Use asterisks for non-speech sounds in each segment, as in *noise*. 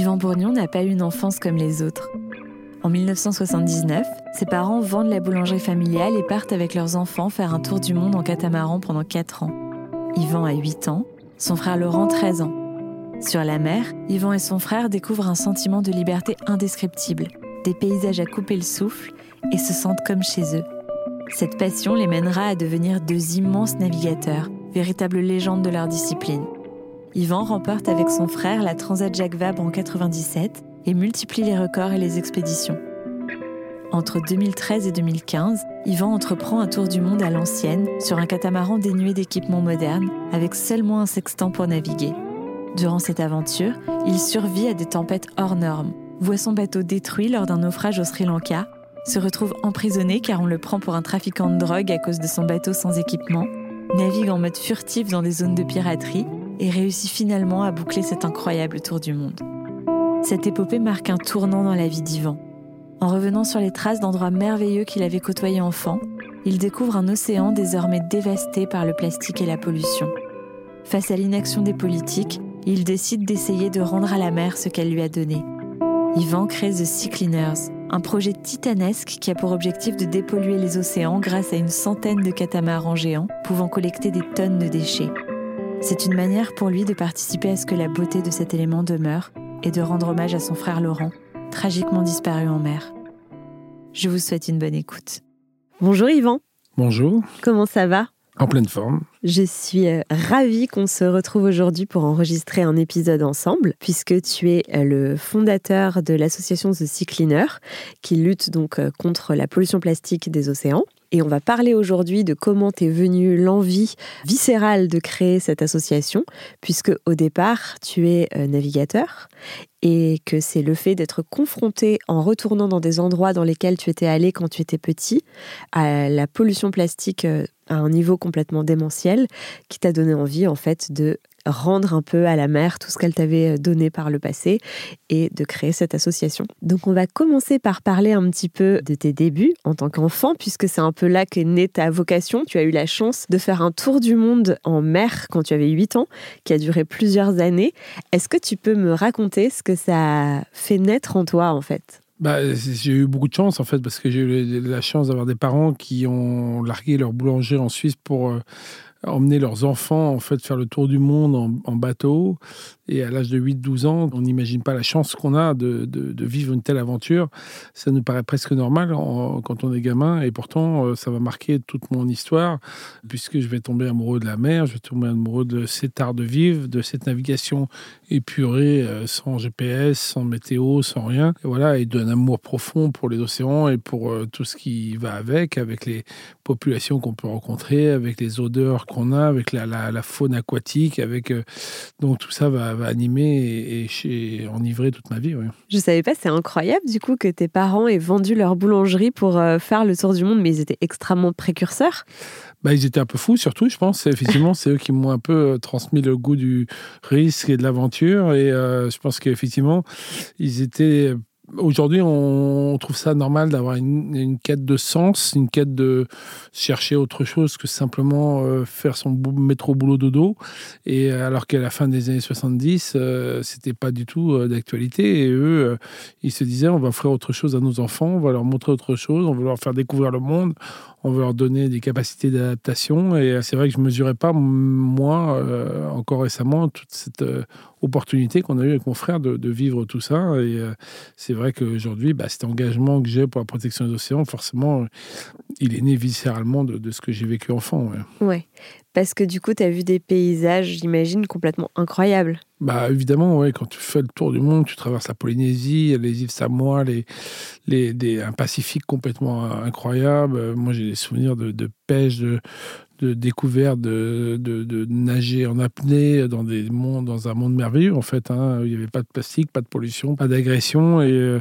Yvan Bourgnon n'a pas eu une enfance comme les autres. En 1979, ses parents vendent la boulangerie familiale et partent avec leurs enfants faire un tour du monde en catamaran pendant 4 ans. Yvan a 8 ans, son frère Laurent 13 ans. Sur la mer, Yvan et son frère découvrent un sentiment de liberté indescriptible, des paysages à couper le souffle et se sentent comme chez eux. Cette passion les mènera à devenir deux immenses navigateurs, véritables légendes de leur discipline. Yvan remporte avec son frère la Transat Jacques Vabre en 97 et multiplie les records et les expéditions. Entre 2013 et 2015, Yvan entreprend un tour du monde à l'ancienne sur un catamaran dénué d'équipements modernes avec seulement un sextant pour naviguer. Durant cette aventure, il survit à des tempêtes hors normes, voit son bateau détruit lors d'un naufrage au Sri Lanka, se retrouve emprisonné car on le prend pour un trafiquant de drogue à cause de son bateau sans équipement, navigue en mode furtif dans des zones de piraterie et réussit finalement à boucler cet incroyable tour du monde. Cette épopée marque un tournant dans la vie d'Ivan. En revenant sur les traces d'endroits merveilleux qu'il avait côtoyés enfant, il découvre un océan désormais dévasté par le plastique et la pollution. Face à l'inaction des politiques, il décide d'essayer de rendre à la mer ce qu'elle lui a donné. Ivan crée The Sea Cleaners, un projet titanesque qui a pour objectif de dépolluer les océans grâce à une centaine de catamarans géants pouvant collecter des tonnes de déchets. C'est une manière pour lui de participer à ce que la beauté de cet élément demeure et de rendre hommage à son frère Laurent, tragiquement disparu en mer. Je vous souhaite une bonne écoute. Bonjour Yvan. Bonjour. Comment ça va? En pleine forme. Je suis euh, ravie qu'on se retrouve aujourd'hui pour enregistrer un épisode ensemble, puisque tu es euh, le fondateur de l'association The Sea Cleaner, qui lutte donc euh, contre la pollution plastique des océans. Et on va parler aujourd'hui de comment t'es venu l'envie viscérale de créer cette association, puisque au départ, tu es euh, navigateur et que c'est le fait d'être confronté en retournant dans des endroits dans lesquels tu étais allé quand tu étais petit à la pollution plastique euh, à un niveau complètement démentiel qui t'a donné envie en fait de rendre un peu à la mer tout ce qu'elle t'avait euh, donné par le passé et de créer cette association. Donc on va commencer par parler un petit peu de tes débuts en tant qu'enfant puisque c'est un peu là qu'est née ta vocation. Tu as eu la chance de faire un tour du monde en mer quand tu avais 8 ans qui a duré plusieurs années. Est-ce que tu peux me raconter ce que ça fait naître en toi en fait? Bah, j'ai eu beaucoup de chance en fait parce que j'ai eu la chance d'avoir des parents qui ont largué leur boulanger en Suisse pour euh, emmener leurs enfants en fait faire le tour du monde en, bateau. Et à l'âge de 8-12 ans, on n'imagine pas la chance qu'on a de, de, vivre une telle aventure. Ça nous paraît presque normal quand on est gamin. Et pourtant, euh, ça va marquer toute mon histoire, puisque je vais tomber amoureux de la mer, je vais tomber amoureux de cet art de vivre, de cette navigation épurée, euh, sans GPS, sans météo, sans rien. Et voilà, et d'un amour profond pour les océans et pour euh, tout ce qui va avec, avec les populations qu'on peut rencontrer, avec les odeurs qu'on a, avec la, la, faune aquatique, avec donc tout ça va, va animer et, enivrer toute ma vie. Je savais pas, c'est incroyable du coup que tes parents aient vendu leur boulangerie pour euh, faire le tour du monde, mais ils étaient extrêmement précurseurs. Bah, ils étaient un peu fous, surtout, je pense. Effectivement, c'est eux qui m'ont un peu euh, transmis le goût du risque et de l'aventure. Et je pense qu'effectivement, ils étaient Aujourd'hui, on trouve ça normal d'avoir une, quête de sens, une quête de chercher autre chose que simplement euh, faire son métro boulot dodo. Et euh, alors qu'à la fin des années 70, euh, c'était pas du tout d'actualité. Et eux, ils se disaient, on va offrir autre chose à nos enfants, on va leur montrer autre chose, on va leur faire découvrir le monde, on veut leur donner des capacités d'adaptation. Et c'est vrai que je ne mesurais pas, moi, euh, encore récemment, toute cette euh, opportunité qu'on a eu avec mon frère de, vivre tout ça. Et euh, c'est vrai qu'aujourd'hui, bah, cet engagement que j'ai pour la protection des océans, forcément, il est né viscéralement de, ce que j'ai vécu enfant. Ouais. Parce que du coup, tu as vu des paysages, j'imagine, complètement incroyables. Bah évidemment, ouais, quand tu fais le tour du monde, tu traverses la Polynésie, les îles Samoa, les, les, des, un Pacifique complètement incroyable. Moi, j'ai des souvenirs de, de pêche, de, de découverte, de, de, nager en apnée dans, des mondes, dans un monde merveilleux, en fait. Hein, il n'y avait pas de plastique, pas de pollution, pas d'agression. Et euh,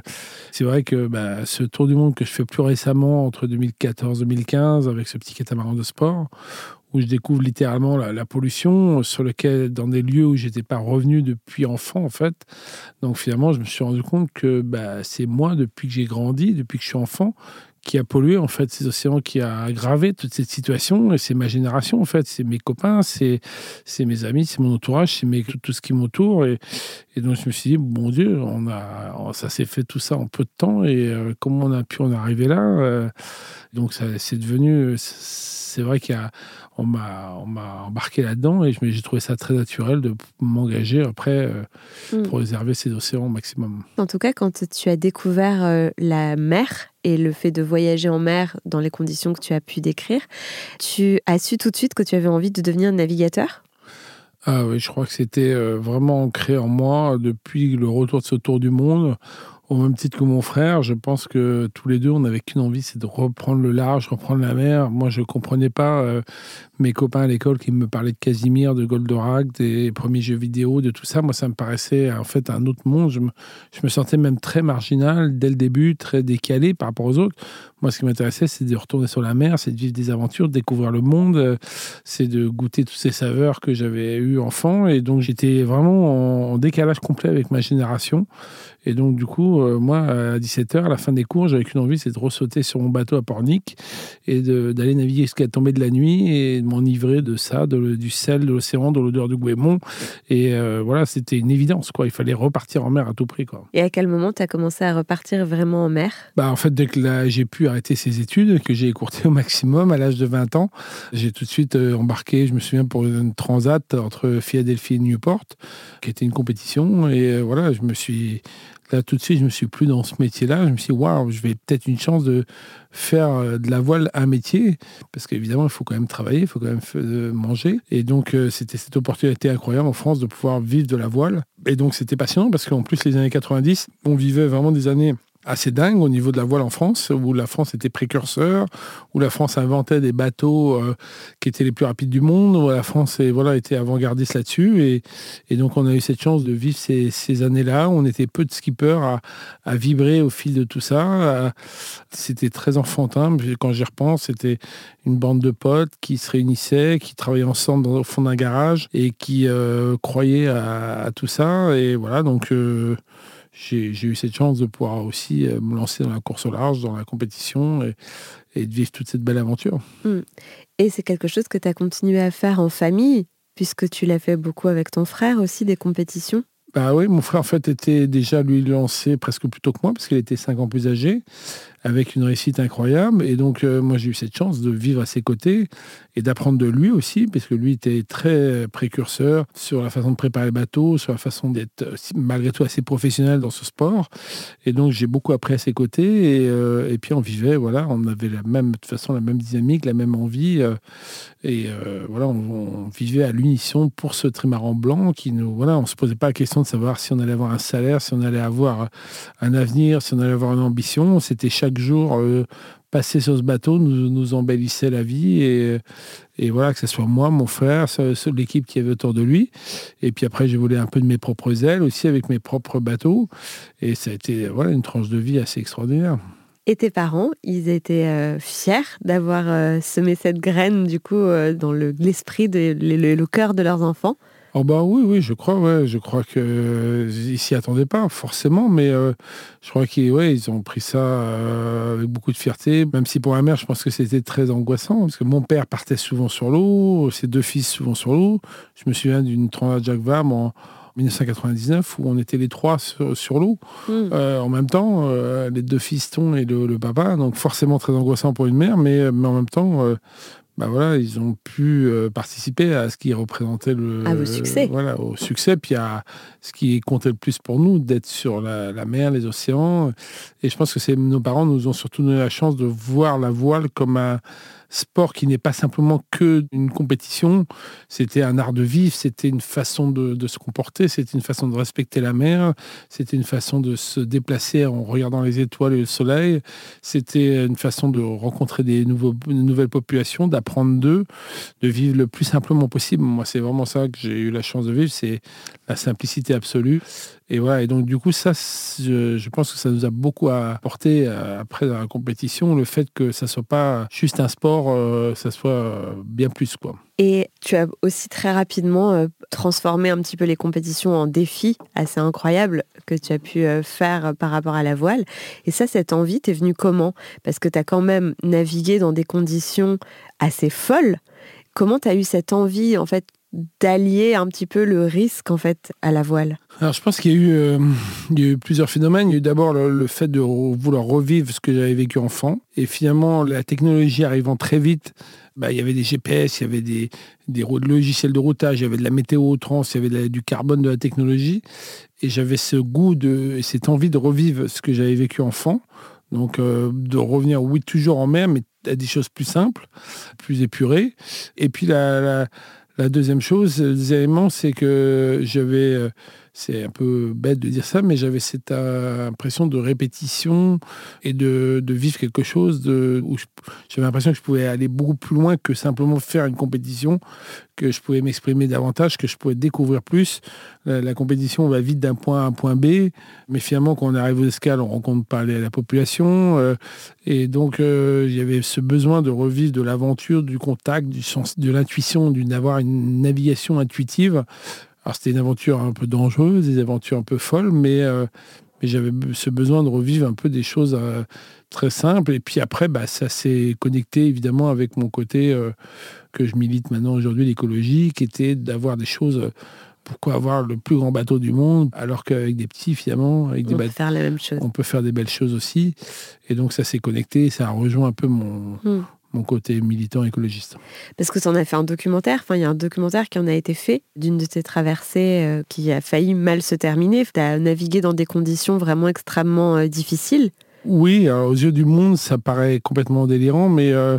c'est vrai que bah, ce tour du monde que je fais plus récemment, entre 2014 et 2015, avec ce petit catamaran de sport, où je découvre littéralement la, pollution, sur lequel, dans des lieux où j'étais pas revenu depuis enfant, en fait. Donc finalement, je me suis rendu compte que bah, c'est moi, depuis que j'ai grandi, depuis que je suis enfant, qui a pollué en fait ces océans, qui a aggravé toute cette situation. Et c'est ma génération en fait, c'est mes copains, c'est c'est mes amis, c'est mon entourage, c'est mes, tout, ce qui m'entoure. Et, donc je me suis dit, bon Dieu, on a, ça s'est fait tout ça en peu de temps et euh, comment on a pu en arriver là euh, Donc ça, c'est devenu, c'est vrai qu'il y a on m'a embarqué là-dedans et j'ai trouvé ça très naturel de m'engager après euh, mm. pour réserver ces océans au maximum. En tout cas, quand tu as découvert euh, la mer et le fait de voyager en mer dans les conditions que tu as pu décrire, tu as su tout de suite que tu avais envie de devenir navigateur? Ah oui, je crois que c'était euh, vraiment ancré en moi depuis le retour de ce tour du monde. Au même titre que mon frère, je pense que tous les deux, on n'avait qu'une envie, c'est de reprendre le large, reprendre la mer. Moi, je ne comprenais pas euh, mes copains à l'école qui me parlaient de Casimir, de Goldorak, des premiers jeux vidéo, de tout ça. Moi, ça me paraissait en fait un autre monde. Je me, sentais même très marginal dès le début, très décalé par rapport aux autres. Moi, ce qui m'intéressait, c'est de retourner sur la mer, c'est de vivre des aventures, de découvrir le monde, euh, c'est de goûter toutes ces saveurs que j'avais eues enfant. Et donc, j'étais vraiment en décalage complet avec ma génération. Et donc, du coup, euh, moi, à 17h, à la fin des cours, j'avais qu'une envie, c'est de ressauter sur mon bateau à Pornic et d'aller naviguer jusqu'à tomber de la nuit et de m'enivrer de ça, de, du sel, de l'océan, de l'odeur du Guémont. Et euh, voilà, c'était une évidence, quoi. Il fallait repartir en mer à tout prix, quoi. Et à quel moment tu as commencé à repartir vraiment en mer? Bah, En fait, dès que j'ai pu arrêter ces études, que j'ai écourté au maximum à l'âge de 20 ans, j'ai tout de suite euh, embarqué, je me souviens, pour une transat entre Philadelphie et Newport, qui était une compétition. Et voilà, je me suis Là, tout de suite, je me suis plus dans ce métier-là. Je me suis dit, waouh, je vais peut-être une chance de faire euh, de la voile un métier, parce qu'évidemment, il faut quand même travailler, il faut quand même euh, manger. Et donc, euh, c'était cette opportunité incroyable en France de pouvoir vivre de la voile. Et donc, c'était passionnant, parce qu'en plus, les années 90, on vivait vraiment des années assez dingue au niveau de la voile en France, où la France était précurseur, où la France inventait des bateaux euh, qui étaient les plus rapides du monde, où la France voilà, était avant-gardiste là-dessus. Et, et, donc on a eu cette chance de vivre ces, années-là. On était peu de skippers à, vibrer au fil de tout ça. C'était très enfantin. Quand j'y repense, c'était une bande de potes qui se réunissaient, qui travaillaient ensemble au fond d'un garage et qui euh, croyaient à, tout ça. Et voilà, donc... Euh, j'ai eu cette chance de pouvoir aussi euh, me lancer dans la course au large, dans la compétition et, de vivre toute cette belle aventure. Hmm. Et c'est quelque chose que tu as continué à faire en famille, puisque tu l'as fait beaucoup avec ton frère aussi, des compétitions? Bah oui, mon frère en fait était déjà lui lancé presque plus tôt que moi parce qu'il était 5 ans plus âgé avec une réussite incroyable. Et donc, euh, moi, j'ai eu cette chance de vivre à ses côtés et d'apprendre de lui aussi, parce que lui était très précurseur sur la façon de préparer le bateau, sur la façon d'être malgré tout assez professionnel dans ce sport. Et donc, j'ai beaucoup appris à ses côtés. Et, euh, et, puis, on vivait, voilà, on avait la même, de toute façon, la même dynamique, la même envie. Euh, et voilà, on, vivait à l'unisson pour ce trimaran blanc qui nous, voilà, on se posait pas la question de savoir si on allait avoir un salaire, si on allait avoir un avenir, si on allait avoir une ambition. C'était jour euh, passer sur ce bateau nous, nous embellissait la vie et, voilà que ce soit moi, mon frère, l'équipe qui avait autour de lui. Et puis après j'ai volé un peu de mes propres ailes aussi avec mes propres bateaux et ça a été voilà une tranche de vie assez extraordinaire. Et tes parents, ils étaient euh, fiers d'avoir euh, semé cette graine du coup dans l'esprit, le, le, cœur de leurs enfants? Oh bah oui, oui, je crois, ouais, je crois que euh, s'y attendaient pas forcément, mais euh, je crois qu'ils ouais, ils ont pris ça euh, avec beaucoup de fierté. Même si pour ma mère, je pense que c'était très angoissant parce que mon père partait souvent sur l'eau, ses deux fils souvent sur l'eau. Je me souviens d'une transat Jacques Vabre en 1999 où on était les trois sur, l'eau hmm. en même temps, les deux fistons et le, le, papa. Donc forcément très angoissant pour une mère, mais, mais en même temps bah voilà, ils ont pu euh, participer à ce qui représentait le, à succès. voilà, au succès, puis à ce qui comptait le plus pour nous, d'être sur la, la, mer, les océans. Et je pense que c'est nos parents nous ont surtout donné la chance de voir la voile comme un, sport qui n'est pas simplement que une compétition, c'était un art de vivre, c'était une façon de, se comporter, c'était une façon de respecter la mer, c'était une façon de se déplacer en regardant les étoiles et le soleil, c'était une façon de rencontrer des nouvelles populations, d'apprendre d'eux, de vivre le plus simplement possible. Moi, c'est vraiment ça que j'ai eu la chance de vivre, c'est la simplicité absolue. Et voilà, et donc du coup, ça, je, pense que ça nous a beaucoup apporté euh, après la compétition, le fait que ça soit pas juste un sport, euh, ça soit euh, bien plus quoi. Et tu as aussi très rapidement transformé un petit peu les compétitions en défis assez incroyables que tu as pu faire par rapport à la voile. Et ça, cette envie, t'es venue comment? Parce que tu as quand même navigué dans des conditions assez folles. Comment tu as eu cette envie, en fait, d'allier un petit peu le risque en fait à la voile Alors je pense qu'il y, a eu, euh, eu plusieurs phénomènes. Il y a eu d'abord le, fait de vouloir revivre ce que j'avais vécu enfant. Et finalement, la technologie arrivant très vite, bah, il y avait des GPS, il y avait des, logiciels de routage, il y avait de la météo trans, il y avait du carbone de la technologie. Et j'avais ce goût de, et cette envie de revivre ce que j'avais vécu enfant. Donc euh, de revenir, oui, toujours en mer, mais à des choses plus simples, plus épurées. Et puis la deuxième chose, le deuxième élément, c'est que j'avais, euh, c'est un peu bête de dire ça, mais j'avais cette euh, impression de répétition et de, vivre quelque chose où j'avais l'impression que je pouvais aller beaucoup plus loin que simplement faire une compétition, que je pouvais m'exprimer davantage, que je pouvais découvrir plus. La, compétition va vite d'un point A à un point B, mais finalement, quand on arrive aux escales, on rencontre pas la, population. Euh, et donc, il y avait ce besoin de revivre de l'aventure, du contact, du sens, de l'intuition, d'avoir une navigation intuitive alors c'était une aventure un peu dangereuse, des aventures un peu folles, mais, euh, mais j'avais ce besoin de revivre un peu des choses euh, très simples. Et puis après, bah, ça s'est connecté évidemment avec mon côté euh, que je milite maintenant aujourd'hui, l'écologie, qui était d'avoir des choses pourquoi avoir le plus grand bateau du monde alors qu'avec des petits finalement avec on des peut faire la même chose. on peut faire des belles choses aussi et donc ça s'est connecté ça a rejoint un peu mon, hmm mon côté militant écologiste. Parce que tu en as fait un documentaire, enfin il y a un documentaire qui en a été fait d'une de tes traversées euh, qui a failli mal se terminer. Tu as navigué dans des conditions vraiment extrêmement euh, difficiles. Oui, aux yeux du monde, ça paraît complètement délirant, mais euh,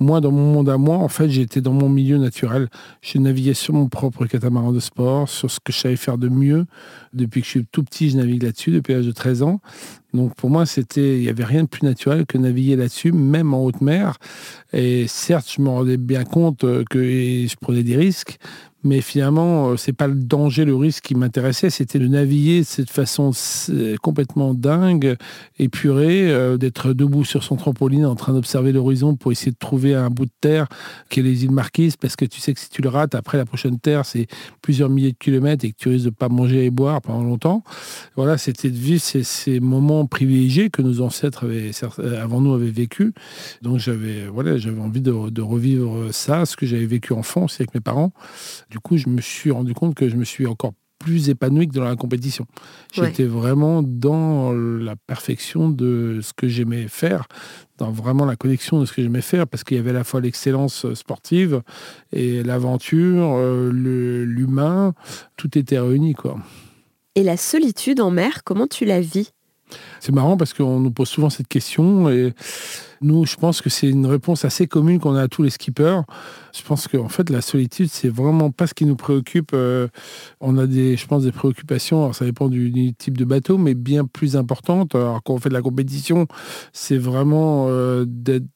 moi, dans mon monde à moi, en fait, j'étais dans mon milieu naturel. J'ai navigué sur mon propre catamaran de sport, sur ce que je savais faire de mieux. Depuis que je suis tout petit, je navigue là-dessus, depuis l'âge de 13 ans. Donc pour moi, c'était, il n'y avait rien de plus naturel que naviguer là-dessus, même en haute mer. Et certes, je me rendais bien compte que je prenais des risques, mais finalement, euh, c'est pas le danger, le risque qui m'intéressait, c'était de naviguer de cette façon complètement dingue, épurée, euh, d'être debout sur son trampoline en train d'observer l'horizon pour essayer de trouver un bout de terre qui est les îles Marquises, parce que tu sais que si tu le rates, après la prochaine terre, c'est plusieurs milliers de kilomètres et que tu risques de pas manger et boire pendant longtemps. Voilà, c'était de vivre ces, moments privilégiés que nos ancêtres avaient, avant nous avaient vécu. Donc j'avais voilà, j'avais envie de, de, revivre ça, ce que j'avais vécu enfant aussi avec mes parents du coup, je me suis rendu compte que je me suis encore plus épanoui que dans la compétition. J'étais vraiment dans la perfection de ce que j'aimais faire, dans vraiment la connexion de ce que j'aimais faire, parce qu'il y avait à la fois l'excellence sportive et l'aventure, euh, l'humain, tout était réuni. Quoi. Et la solitude en mer, comment tu la vis? C'est marrant parce qu'on nous pose souvent cette question et nous, je pense que c'est une réponse assez commune qu'on a à tous les skippers. Je pense qu'en fait, la solitude, c'est vraiment pas ce qui nous préoccupe. Euh, on a des, je pense, des préoccupations, alors ça dépend du, type de bateau, mais bien plus importantes. Alors quand on fait de la compétition, c'est vraiment euh,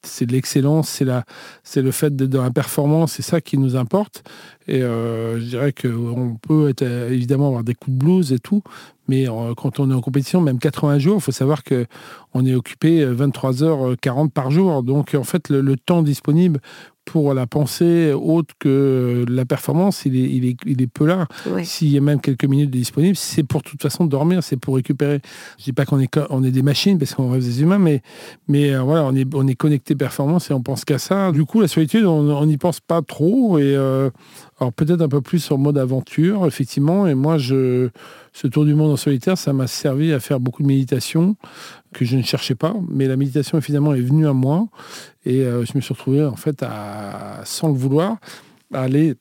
c'est de l'excellence, c'est la, c'est le fait d'être dans la performance, c'est ça qui nous importe. Et euh, je dirais qu'on peut évidemment avoir des coups de blues et tout, mais quand on est en compétition, même 80 jours, il faut savoir qu'on est occupé 23h40 par jour. Donc en fait, le temps disponible pour la pensée autre que la performance, il est, il est, il est peu là. S'il y a même quelques minutes disponibles, c'est pour toute façon dormir, c'est pour récupérer. Je dis pas qu'on est, on est des machines parce qu'on reste des humains, mais, mais euh, voilà, on est, on est connecté performance et on pense qu'à ça. Du coup, la solitude, on n'y pense pas trop et euh, alors peut-être un peu plus en mode aventure, effectivement. Et moi, je, ce tour du monde en solitaire, ça m'a servi à faire beaucoup de méditation que je ne cherchais pas, mais la méditation finalement est venue à moi et euh, je me suis retrouvé en fait sans le vouloir, à aller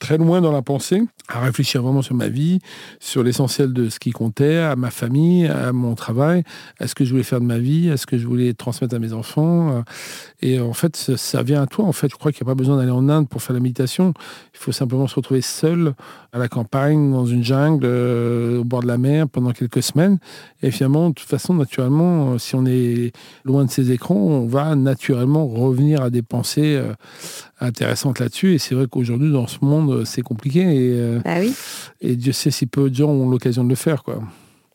très loin dans la pensée, à réfléchir vraiment sur ma vie, sur l'essentiel de ce qui comptait, à ma famille, à mon travail, à ce que je voulais faire de ma vie, à ce que je voulais transmettre à mes enfants? Euh, et en fait, ça, vient à toi. En fait, je crois qu'il n'y a pas besoin d'aller en Inde pour faire la méditation. Il faut simplement se retrouver seul à la campagne, dans une jungle, euh, au bord de la mer, pendant quelques semaines. Et finalement, de toute façon, naturellement, euh, si on est loin de ces écrans, on va naturellement revenir à des pensées intéressante là-dessus. Et c'est vrai qu'aujourd'hui, dans ce monde, c'est compliqué. Et, bah oui. et Dieu sait si peu de gens ont l'occasion de le faire. quoi.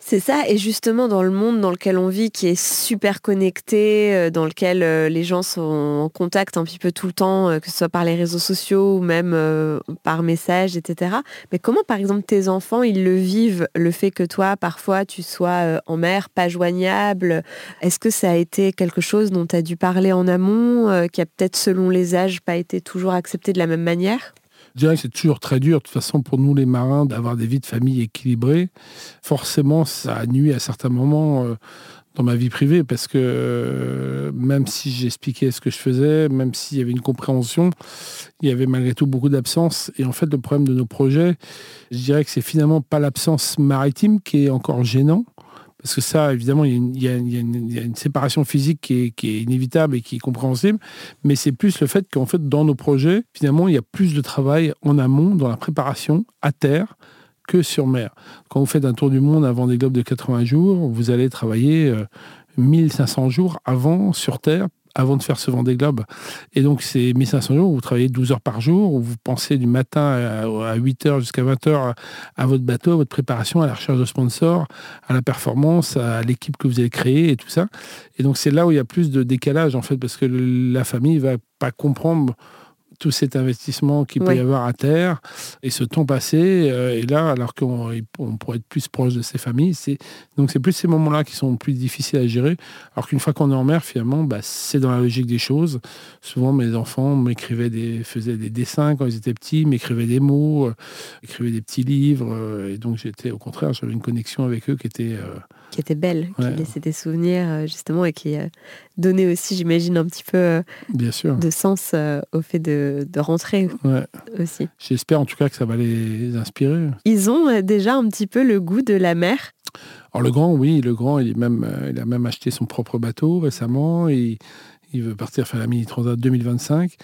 C'est ça, et justement dans le monde dans lequel on vit, qui est super connecté, euh, dans lequel euh, les gens sont en contact un petit peu tout le temps, euh, que ce soit par les réseaux sociaux ou même par message, etc. Mais comment par exemple tes enfants, ils le vivent, le fait que toi, parfois, tu sois en mer, pas joignable? Est-ce que ça a été quelque chose dont tu as dû parler en amont, qui a peut-être selon les âges pas été toujours accepté de la même manière? Je dirais que c'est toujours très dur, de toute façon, pour nous les marins, d'avoir des vies de famille équilibrées. Forcément, ça a nuit à certains moments euh, dans ma vie privée, parce que euh, même si j'expliquais ce que je faisais, même s'il y avait une compréhension, il y avait malgré tout beaucoup d'absence. Et en fait, le problème de nos projets, je dirais que c'est finalement pas l'absence maritime qui est encore gênant, parce que ça, évidemment, il y a une, séparation physique qui est, inévitable et qui est compréhensible, mais c'est plus le fait qu'en fait, dans nos projets, finalement, il y a plus de travail en amont, dans la préparation, à terre, que sur mer. Quand vous faites un tour du monde avant des globes de 80 jours, vous allez travailler 1500 euh, jours avant sur Terre avant de faire ce Vendée Globe. Et donc, c'est 1500 jours où vous travaillez 12 heures par jour, où vous pensez du matin à 8 heures jusqu'à 20 heures à votre bateau, à votre préparation, à la recherche de sponsors, à la performance, à l'équipe que vous avez créée et tout ça. Et donc, c'est là où il y a plus de décalage, en fait, parce que la famille va pas comprendre tout cet investissement qu'il peut y avoir à terre et ce temps passé. Euh, et là, alors qu'on on pourrait être plus proche de ses familles, c'est donc c'est plus ces moments-là qui sont plus difficiles à gérer. Alors qu'une fois qu'on est en mer, finalement, bah, c'est dans la logique des choses. Souvent, mes enfants m'écrivaient des, faisaient des dessins quand ils étaient petits, m'écrivaient des mots, euh, écrivaient des petits livres. Euh, et donc, j'étais au contraire, j'avais une connexion avec eux qui était qui était belle, qui laissait des souvenirs justement et qui euh, donnait aussi, j'imagine, un petit peu euh, Bien sûr. de sens au fait de, rentrer aussi. J'espère en tout cas que ça va les inspirer. Ils ont déjà un petit peu le goût de la mer Alors le grand, oui, le grand, il, est même, il a même acheté son propre bateau récemment. Et il veut partir faire la Mini Transat 2025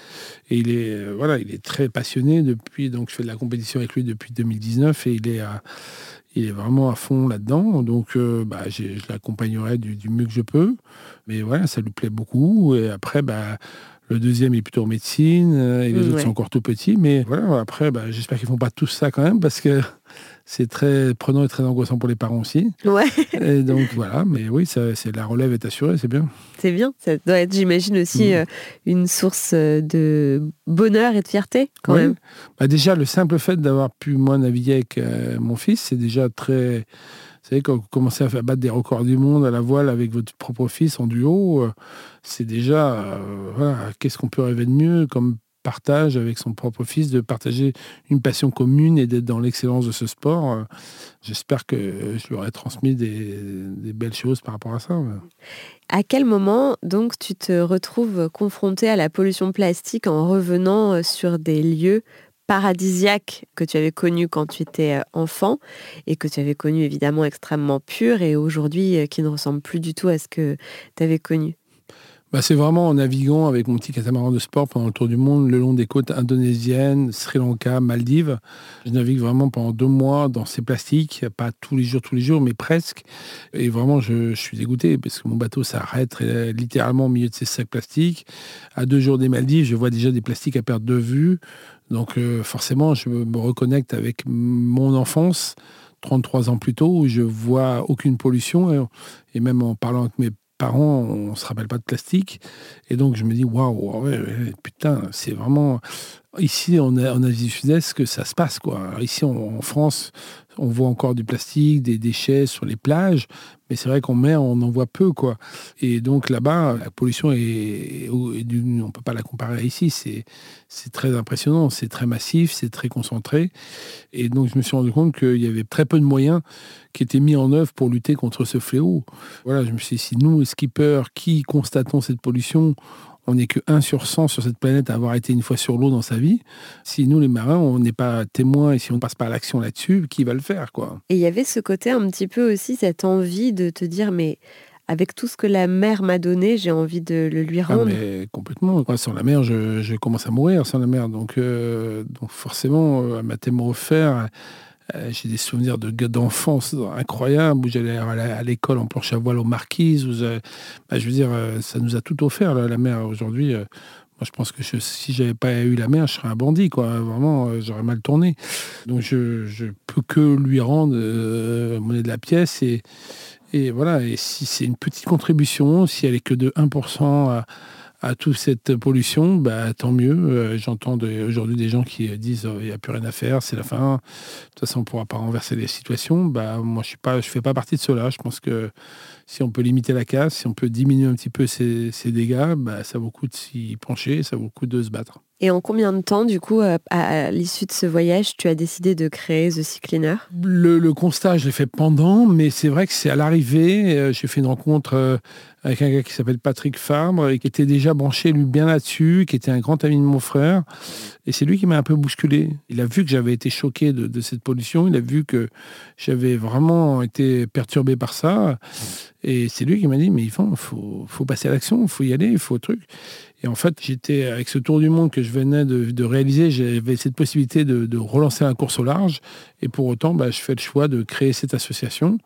et il est voilà il est très passionné depuis donc je fais de la compétition avec lui depuis 2019 et il est à, il est vraiment à fond là-dedans. Donc, euh, bah, je l'accompagnerai du, mieux que je peux. Mais voilà, ça lui plaît beaucoup. Et après, bah, le deuxième est plutôt en médecine euh, et les autres sont encore tout petits. Mais voilà, après, bah, j'espère qu'ils ne font pas tous ça quand même parce que c'est très prenant et très angoissant pour les parents aussi. Ouais. *laughs* Et donc voilà, mais oui, ça, c'est la relève est assurée, c'est bien. C'est bien. Ça doit être, j'imagine aussi, mm. euh, une source de bonheur et de fierté quand même. Bah déjà, le simple fait d'avoir pu moi naviguer avec euh, mon fils, c'est déjà très. Vous savez, quand vous commencez à faire battre des records du monde à la voile avec votre propre fils en duo, euh, c'est déjà, voilà, qu'est-ce qu'on peut rêver de mieux comme partage avec son propre fils, de partager une passion commune et d'être dans l'excellence de ce sport. Euh, j'espère que je lui aurai transmis des, belles choses par rapport à ça. À quel moment donc tu te retrouves confronté à la pollution plastique en revenant euh, sur des lieux paradisiaques que tu avais connus quand tu étais euh, enfant et que tu avais connus évidemment extrêmement purs et aujourd'hui qui ne ressemblent plus du tout à ce que tu avais connu? Bah, c'est vraiment en naviguant avec mon petit catamaran de sport pendant le tour du monde, le long des côtes indonésiennes, Sri Lanka, Maldives. Je navigue vraiment pendant deux mois dans ces plastiques, pas tous les jours, tous les jours, mais presque. Et vraiment, je, suis dégoûté parce que mon bateau s'arrête littéralement au milieu de ces sacs plastiques. À deux jours des Maldives, je vois déjà des plastiques à perte de vue. Donc euh, forcément, je me reconnecte avec mon enfance. 33 ans plus tôt, où je vois aucune pollution. Et, même en parlant avec mes parents, on se rappelle pas de plastique. Et donc, je me dis, waouh, putain, c'est vraiment. Ici, en, en Asie du Sud-Est, que ça se passe, quoi. Ici, en France, on voit encore du plastique, des déchets sur les plages, mais c'est vrai qu'en mer, on en voit peu. Et donc là-bas, la pollution est, on ne peut pas la comparer ici. C'est, c'est très impressionnant, c'est très massif, c'est très concentré. Et donc je me suis rendu compte qu'il y avait très peu de moyens qui étaient mis en œuvre pour lutter contre ce fléau. Voilà, je me suis dit, si nous, skippers, qui constatons cette pollution, on n'est que 1 sur 100 sur cette planète à avoir été une fois sur l'eau dans sa vie. Si nous, les marins, on n'est pas témoins et si on ne passe pas à l'action là-dessus, qui va le faire quoi? Et il y avait ce côté un petit peu aussi, cette envie de te dire, mais avec tout ce que la mer m'a donné, j'ai envie de le lui ah, rendre. mais complètement. sans la mer, je, commence à mourir sans la mer. Donc, euh, donc forcément, elle m'a tellement offert euh, j'ai des souvenirs de d'enfance incroyables où j'allais à l'école en planche à voile aux marquises. Où, bah, je veux dire, euh, ça nous a tout offert, la mer. Aujourd'hui, euh, Moi, je pense que je, si j'avais pas eu la mer, je serais un bandit, quoi. Vraiment, euh, j'aurais mal tourné. Donc, je, je peux que lui rendre euh, monnaie de la pièce et, et voilà. Et si c'est une petite contribution, si elle est que de 1% à à toute cette pollution, bah, tant mieux. Euh, j'entends aujourd'hui des gens qui disent il n'y a plus rien à faire, c'est la fin. De toute façon, on ne pourra pas renverser les situations. Bah, moi, je ne fais pas partie de cela. Je pense que si on peut limiter la casse, si on peut diminuer un petit peu ces, dégâts, bah, ça vaut le coup de s'y pencher, ça vaut le coup de se battre. Et en combien de temps, du coup, euh, à l'issue de ce voyage, tu as décidé de créer The Sea Cleaner le, constat, je l'ai fait pendant, mais c'est vrai que c'est à l'arrivée. Euh, j'ai fait une rencontre avec un gars qui s'appelle Patrick Fabre et qui était déjà branché lui bien là-dessus, qui était un grand ami de mon frère. Et c'est lui qui m'a un peu bousculé. Il a vu que j'avais été choqué de, cette pollution, il a vu que j'avais vraiment été perturbé par ça. Et c'est lui qui m'a dit, mais il faut, faut, passer à l'action, il faut y aller, il faut truc. Et en fait, j'étais avec ce tour du monde que je venais de, réaliser, j'avais cette possibilité de, relancer un course au large. Et pour autant, bah, je fais le choix de créer cette association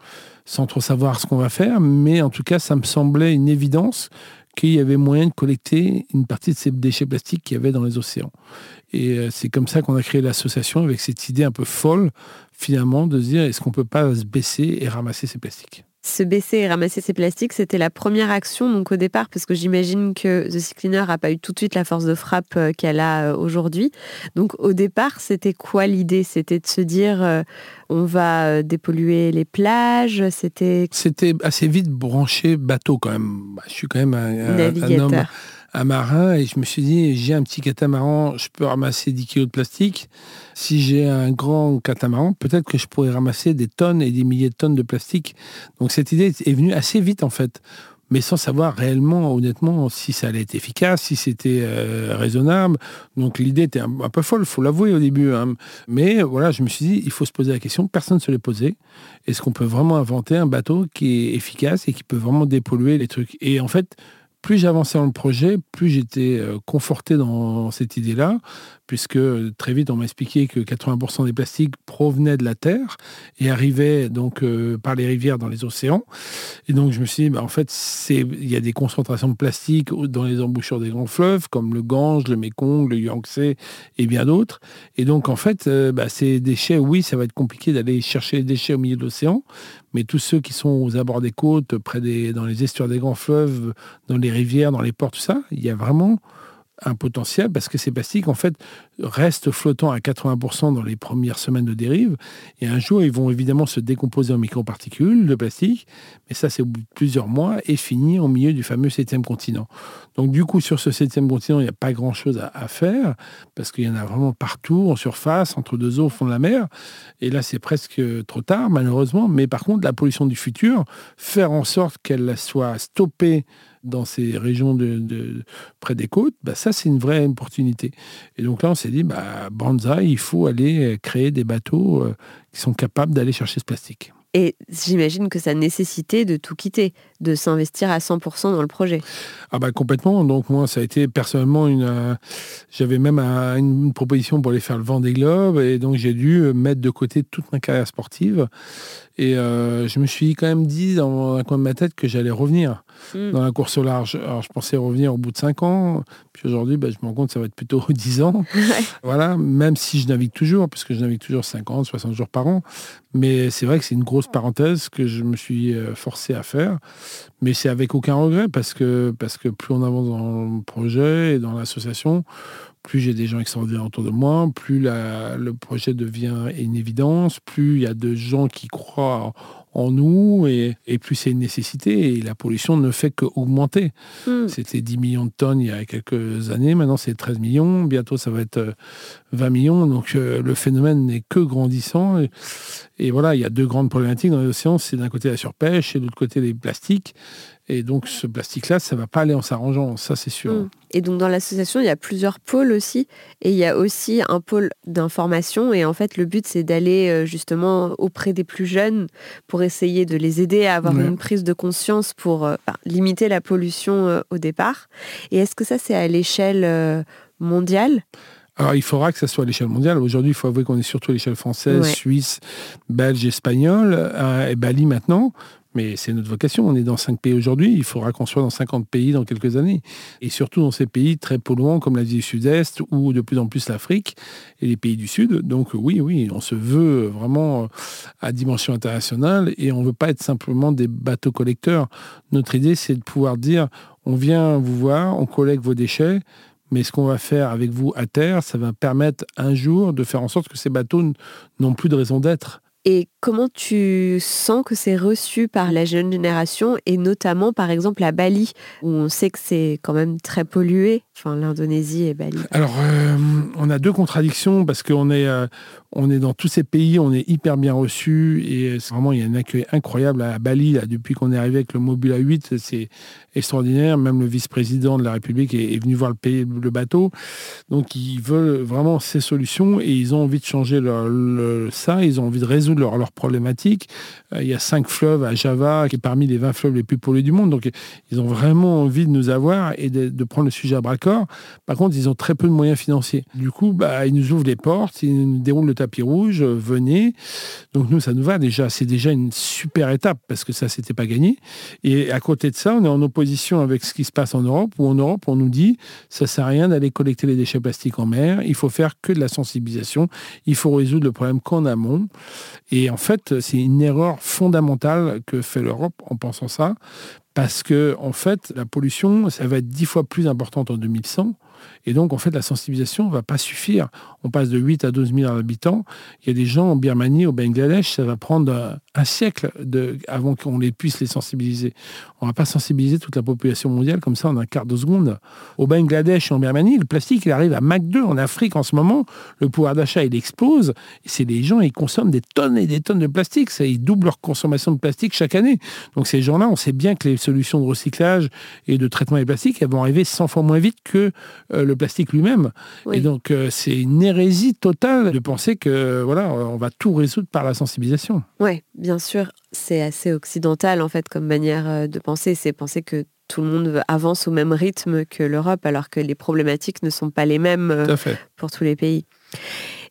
sans trop savoir ce qu'on va faire. Mais en tout cas, ça me semblait une évidence qu'il y avait moyen de collecter une partie de ces déchets plastiques qu'il y avait dans les océans. Et euh, c'est comme ça qu'on a créé l'association avec cette idée un peu folle, finalement, de se dire est-ce qu'on ne peut pas se baisser et ramasser ces plastiques? Se baisser et ramasser ses plastiques, c'était la première action donc au départ, parce que j'imagine que The Sea Cleaner n'a pas eu tout de suite la force de frappe euh, qu'elle a euh, aujourd'hui. Donc au départ, c'était quoi l'idée? C'était de se dire euh, on va dépolluer les plages? C'était c'était assez vite branché bateau quand même. Bah, je suis quand même un, un homme un marin et je me suis dit, j'ai un petit catamaran, je peux ramasser 10 kilos de plastique. Si j'ai un grand catamaran, peut-être que je pourrais ramasser des tonnes et des milliers de tonnes de plastique. Donc cette idée est venue assez vite en fait mais sans savoir réellement, honnêtement, si ça allait être efficace, si c'était euh, raisonnable. Donc l'idée était un, peu folle, faut l'avouer au début. Hein. Mais voilà, je me suis dit, il faut se poser la question, personne ne se l'est posé. Est-ce qu'on peut vraiment inventer un bateau qui est efficace et qui peut vraiment dépolluer les trucs? Et en fait, plus j'avançais dans le projet, plus j'étais euh, conforté dans cette idée-là, puisque très vite on m'a expliqué que 80% des plastiques provenaient de la Terre et arrivaient donc euh, par les rivières dans les océans. Et donc je me suis dit, bah, en fait, il y a des concentrations de plastique dans les embouchures des grands fleuves, comme le Gange, le Mekong, le Yangtze et bien d'autres. Et donc en fait, euh, bah, ces déchets, oui, ça va être compliqué d'aller chercher les déchets au milieu de l'océan, mais tous ceux qui sont aux abords des côtes, près des, dans les estuaires des grands fleuves, dans les rivières, dans les ports, tout ça, il y a vraiment un potentiel parce que ces plastiques, en fait, restent flottants à 80% dans les premières semaines de dérive. Et un jour, ils vont évidemment se décomposer en microparticules de plastique. Mais ça, c'est au bout de plusieurs mois et finir au milieu du fameux septième continent. Donc, du coup, sur ce septième continent, il n'y a pas grand-chose à, faire parce qu'il y en a vraiment partout, en surface, entre deux eaux au fond de la mer. Et là, c'est presque trop tard, malheureusement. Mais par contre, la pollution du futur, faire en sorte qu'elle soit stoppée dans ces régions près des côtes, bah ça c'est une vraie opportunité. Et donc là on s'est dit, bah, Banzai, il faut aller créer des bateaux euh, qui sont capables d'aller chercher ce plastique. Et j'imagine que ça nécessitait de tout quitter, de s'investir à 100% dans le projet. Ah bah complètement. Donc moi, ça a été personnellement une... Euh, j'avais même une proposition pour aller faire le vent des globes. Et donc j'ai dû mettre de côté toute ma carrière sportive. Et euh, je me suis quand même dit dans un coin de ma tête que j'allais revenir hmm. dans la course au large. Alors je pensais revenir au bout de 5 ans. Puis aujourd'hui, bah, je me rends compte que ça va être plutôt *laughs* 10 ans. *laughs* Voilà, même si je navigue toujours, puisque je navigue toujours 50, 60 jours par an. Mais c'est vrai que c'est une grosse parenthèse que je me suis euh, forcé à faire. Mais c'est avec aucun regret parce que, plus on avance dans le projet et dans l'association, plus j'ai des gens extraordinaires autour de moi, plus le projet devient une évidence, plus il y a de gens qui croient en nous et, plus c'est une nécessité et la pollution ne fait qu'augmenter. Hmm. C'était 10 millions de tonnes il y a quelques années, maintenant c'est 13 millions, bientôt ça va être 20 euh, millions, donc euh, le phénomène n'est que grandissant. Et, et, voilà, il y a deux grandes problématiques dans les océans, c'est d'un côté la surpêche et de l'autre côté les plastiques. Et donc, ce plastique-là, ça ne va pas aller en s'arrangeant, ça c'est sûr. Mm. Et donc, dans l'association, il y a plusieurs pôles aussi. Et il y a aussi un pôle d'information. Et en fait, le but, c'est d'aller euh, justement auprès des plus jeunes pour essayer de les aider à avoir une prise de conscience pour euh, limiter la pollution euh, au départ. Et est-ce que ça, c'est à l'échelle mondiale? Alors, il faudra que ça soit à l'échelle mondiale. Aujourd'hui, il faut avouer qu'on est surtout à l'échelle française, suisse, belge, espagnole, euh, et Bali maintenant. Mais c'est notre vocation. On est dans cinq pays aujourd'hui. Il faudra qu'on soit dans 50 pays dans quelques années. Et surtout dans ces pays très polluants comme l'Asie du Sud-Est ou de plus en plus l'Afrique et les pays du Sud. Donc oui, oui, on se veut vraiment à dimension internationale et on ne veut pas être simplement des bateaux collecteurs. Notre idée, c'est de pouvoir dire, on vient vous voir, on collecte vos déchets, mais ce qu'on va faire avec vous à terre, ça va permettre un jour de faire en sorte que ces bateaux n'ont plus de raison d'être. Et comment tu sens que c'est reçu par la jeune génération et notamment par exemple à Bali où on sait que c'est quand même très pollué, enfin l'Indonésie et Bali. Alors euh, on a deux contradictions parce qu'on est euh, on est dans tous ces pays, on est hyper bien reçu et vraiment il y a un accueil incroyable à Bali là, depuis qu'on est arrivé avec le Mobile A8, c'est extraordinaire. Même le vice-président de la République est, venu voir le, le, bateau, donc ils veulent vraiment ces solutions et ils ont envie de changer ça, ils ont envie de résoudre leurs leur problématiques. Euh, il y a cinq fleuves à Java qui est parmi les 20 fleuves les plus pollués du monde, donc ils ont vraiment envie de nous avoir et de, prendre le sujet à bras Par contre, ils ont très peu de moyens financiers. Du coup, bah, ils nous ouvrent les portes, ils nous déroulent le tapis rouge, euh, venez. Donc nous, ça nous va déjà. C'est déjà une super étape parce que ça, c'était pas gagné. Et à côté de ça, on est en opposition avec ce qui se passe en Europe, où en Europe, on nous dit, ça sert à rien d'aller collecter les déchets plastiques en mer, il faut faire que de la sensibilisation, il faut résoudre le problème qu'en amont. Et en fait, c'est une erreur fondamentale que fait l'Europe en pensant ça, parce que en fait, la pollution, ça va être dix fois plus importante en 2100 et donc, en fait, la sensibilisation ne va pas suffire. On passe de 8 à 12 000 habitants. Il y a des gens en Birmanie, au Bangladesh, ça va prendre un siècle avant qu'on les puisse les sensibiliser. On ne va pas sensibiliser toute la population mondiale comme ça en un quart de seconde. Au Bangladesh et en Birmanie, le plastique, il arrive à Mach 2. En Afrique, en ce moment, le pouvoir d'achat, il explose. C'est les gens, ils consomment des tonnes et des tonnes de plastique. Ça, ils doublent leur consommation de plastique chaque année. Donc, ces gens-là, on sait bien que les solutions de recyclage et de traitement des plastiques, elles vont arriver 100 fois moins vite que euh, le plastique lui-même. Et donc, euh, c'est une hérésie totale de penser que voilà, on va tout résoudre par la sensibilisation. Oui, bien sûr. C'est assez occidental, en fait, comme manière euh, de penser. C'est penser que tout le monde avance au même rythme que l'Europe, alors que les problématiques ne sont pas les mêmes pour tous les pays.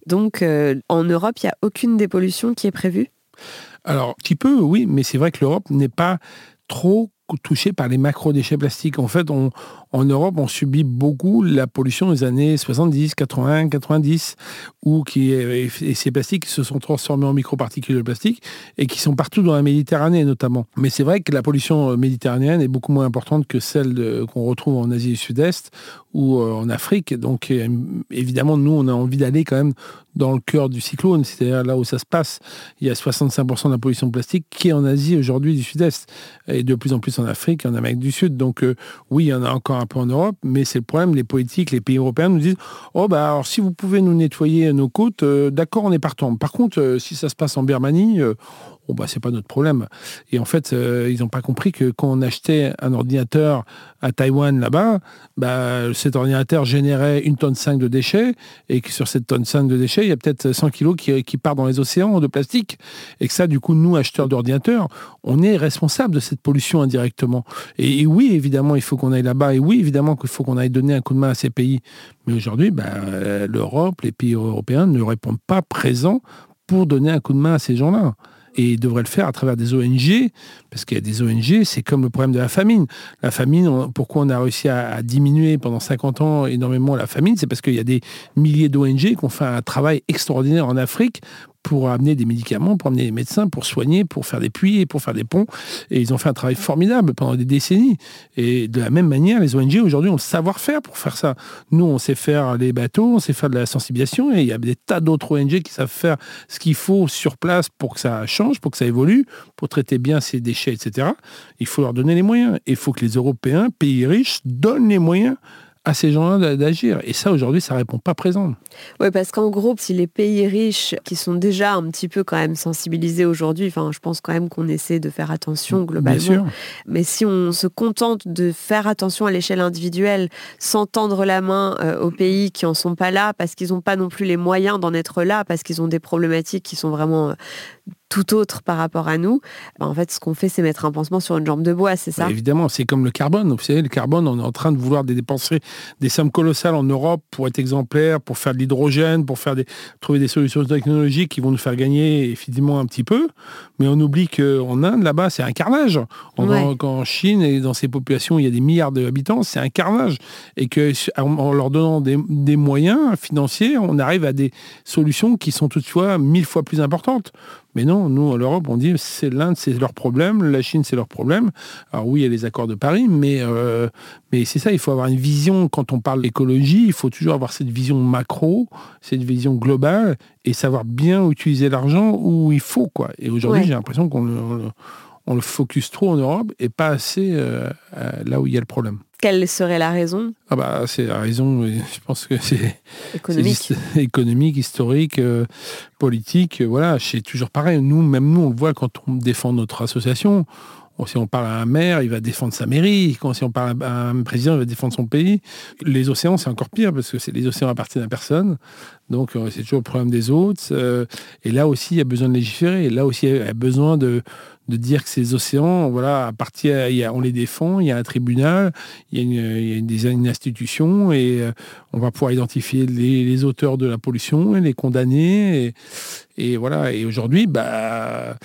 Donc, en Europe, il n'y a aucune dépollution qui est prévue? Alors, petit peu, oui, mais c'est vrai que l'Europe n'est pas trop touchée par les macro-déchets plastiques. En fait, on, en Europe, on subit beaucoup la pollution des années 70, 80, 90, où et ces plastiques se sont transformés en microparticules de plastique et qui sont partout dans la Méditerranée notamment. Mais c'est vrai que la pollution euh, méditerranéenne est beaucoup moins importante que celle qu'on retrouve en Asie du Sud-Est ou euh, en Afrique. Donc euh, évidemment, nous, on a envie d'aller quand même dans le cœur du cyclone, c'est-à-dire là où ça se passe. Il y a 65% de la pollution plastique qui est en Asie aujourd'hui du Sud-Est et de plus en plus en Afrique et en Amérique du Sud. Donc oui, il y en a encore peu en Europe, mais c'est le problème, les politiques, les pays européens nous disent Oh, bah alors si vous pouvez nous nettoyer nos côtes, euh, d'accord, on est partant. Par contre, euh, si ça se passe en Birmanie, oh bah c'est pas notre problème. Et en fait, euh, ils n'ont pas compris que quand on achetait un ordinateur à Taïwan là-bas, bah, cet ordinateur générait une tonne 5 de déchets et que sur cette tonne 5 de déchets, il y a peut-être 100 kilos qui, qui partent dans les océans de plastique. Et que ça, du coup, nous, acheteurs d'ordinateurs, on est responsable de cette pollution indirectement. Et, oui, évidemment, il faut qu'on aille là-bas. Et oui, évidemment qu'il faut qu'on aille donner un coup de main à ces pays. Mais aujourd'hui, bah, l'Europe, les pays européens ne répondent pas présents pour donner un coup de main à ces gens-là et devrait le faire à travers des ONG, parce qu'il y a des ONG, c'est comme le problème de la famine. La famine, pourquoi on a réussi à, diminuer pendant 50 ans énormément la famine, c'est parce qu'il y a des milliers d'ONG qui ont fait un travail extraordinaire en Afrique pour amener des médicaments, pour amener des médecins, pour soigner, pour faire des puits et pour faire des ponts. Et ils ont fait un travail formidable pendant des décennies. Et de la même manière, les ONG aujourd'hui ont le savoir-faire pour faire ça. Nous, on sait faire les bateaux, on sait faire de la sensibilisation, et il y a des tas d'autres ONG qui savent faire ce qu'il faut sur place pour que ça change, pour que ça évolue, pour traiter bien ces déchets, etc. Il faut leur donner les moyens. Il faut que les Européens, pays riches, donnent les moyens à ces gens-là d'agir. Et ça, aujourd'hui, ça répond pas présent. Oui, parce qu'en gros, si les pays riches, qui sont déjà un petit peu quand même sensibilisés aujourd'hui, enfin, je pense quand même qu'on essaie de faire attention globalement. Bien sûr. Mais si on se contente de faire attention à l'échelle individuelle, sans tendre la main euh, aux pays qui en sont pas là, parce qu'ils n'ont pas non plus les moyens d'en être là, parce qu'ils ont des problématiques qui sont vraiment euh, tout autre par rapport à nous, bah, en fait, ce qu'on fait, c'est mettre un pansement sur une jambe de bois, c'est ça? Bah, Évidemment, c'est comme le carbone. Vous savez, le carbone, on est en train de vouloir dépenser des sommes colossales en Europe pour être exemplaire, pour faire de l'hydrogène, pour faire des, trouver des solutions technologiques qui vont nous faire gagner effectivement un petit peu. Mais on oublie qu'en Inde, là-bas, c'est un carnage. En, Chine et dans ces populations, il y a des milliards d'habitants, c'est un carnage. Et qu'en leur donnant des, des moyens financiers, on arrive à des solutions qui sont toutefois mille fois plus importantes. Mais non, nous, en Europe, on dit c'est l'Inde, c'est leur problème, la Chine, c'est leur problème. Alors oui, il y a les accords de Paris, mais, euh, mais c'est ça, il faut avoir une vision, quand on parle d'écologie, il faut toujours avoir cette vision macro, cette vision globale, et savoir bien utiliser l'argent où il faut. quoi. Et aujourd'hui, j'ai l'impression qu'on le, on le focus trop en Europe et pas assez euh, là où il y a le problème. Quelle serait la raison Ah bah c'est la raison, je pense que c'est économique, économique historique, euh, politique. Voilà, c'est toujours pareil. Nous, même nous, on le voit quand on défend notre association. Si on parle à un maire, il va défendre sa mairie. Si on parle à un président, il va défendre son pays. Les océans, c'est encore pire parce que les océans appartiennent à personne. Donc euh, c'est toujours le problème des autres. Euh, et là aussi, il y a besoin de légiférer. là aussi, il y a besoin de, dire que ces océans, voilà, on les défend, il y a un tribunal, il y a une, institution et euh, on va pouvoir identifier les, auteurs de la pollution et les condamner. Et, et voilà. Et aujourd'hui, bah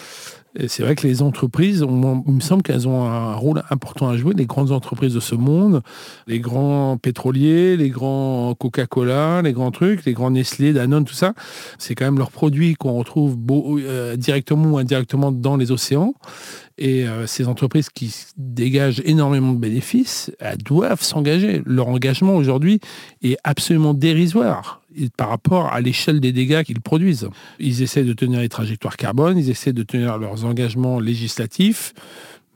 c'est vrai que les entreprises, il me semble qu'elles ont un rôle important à jouer, les grandes entreprises de ce monde, les grands pétroliers, les grands Coca-Cola, les grands trucs, les grands Nestlé, Danone, tout ça, c'est quand même leurs produits qu'on retrouve euh, directement ou indirectement dans les océans. Et euh, ces entreprises qui dégagent énormément de bénéfices, elles doivent s'engager. Leur engagement aujourd'hui est absolument dérisoire par rapport à l'échelle des dégâts qu'ils produisent. Ils essaient de tenir les trajectoires carbone, ils essaient de tenir leurs engagements législatifs.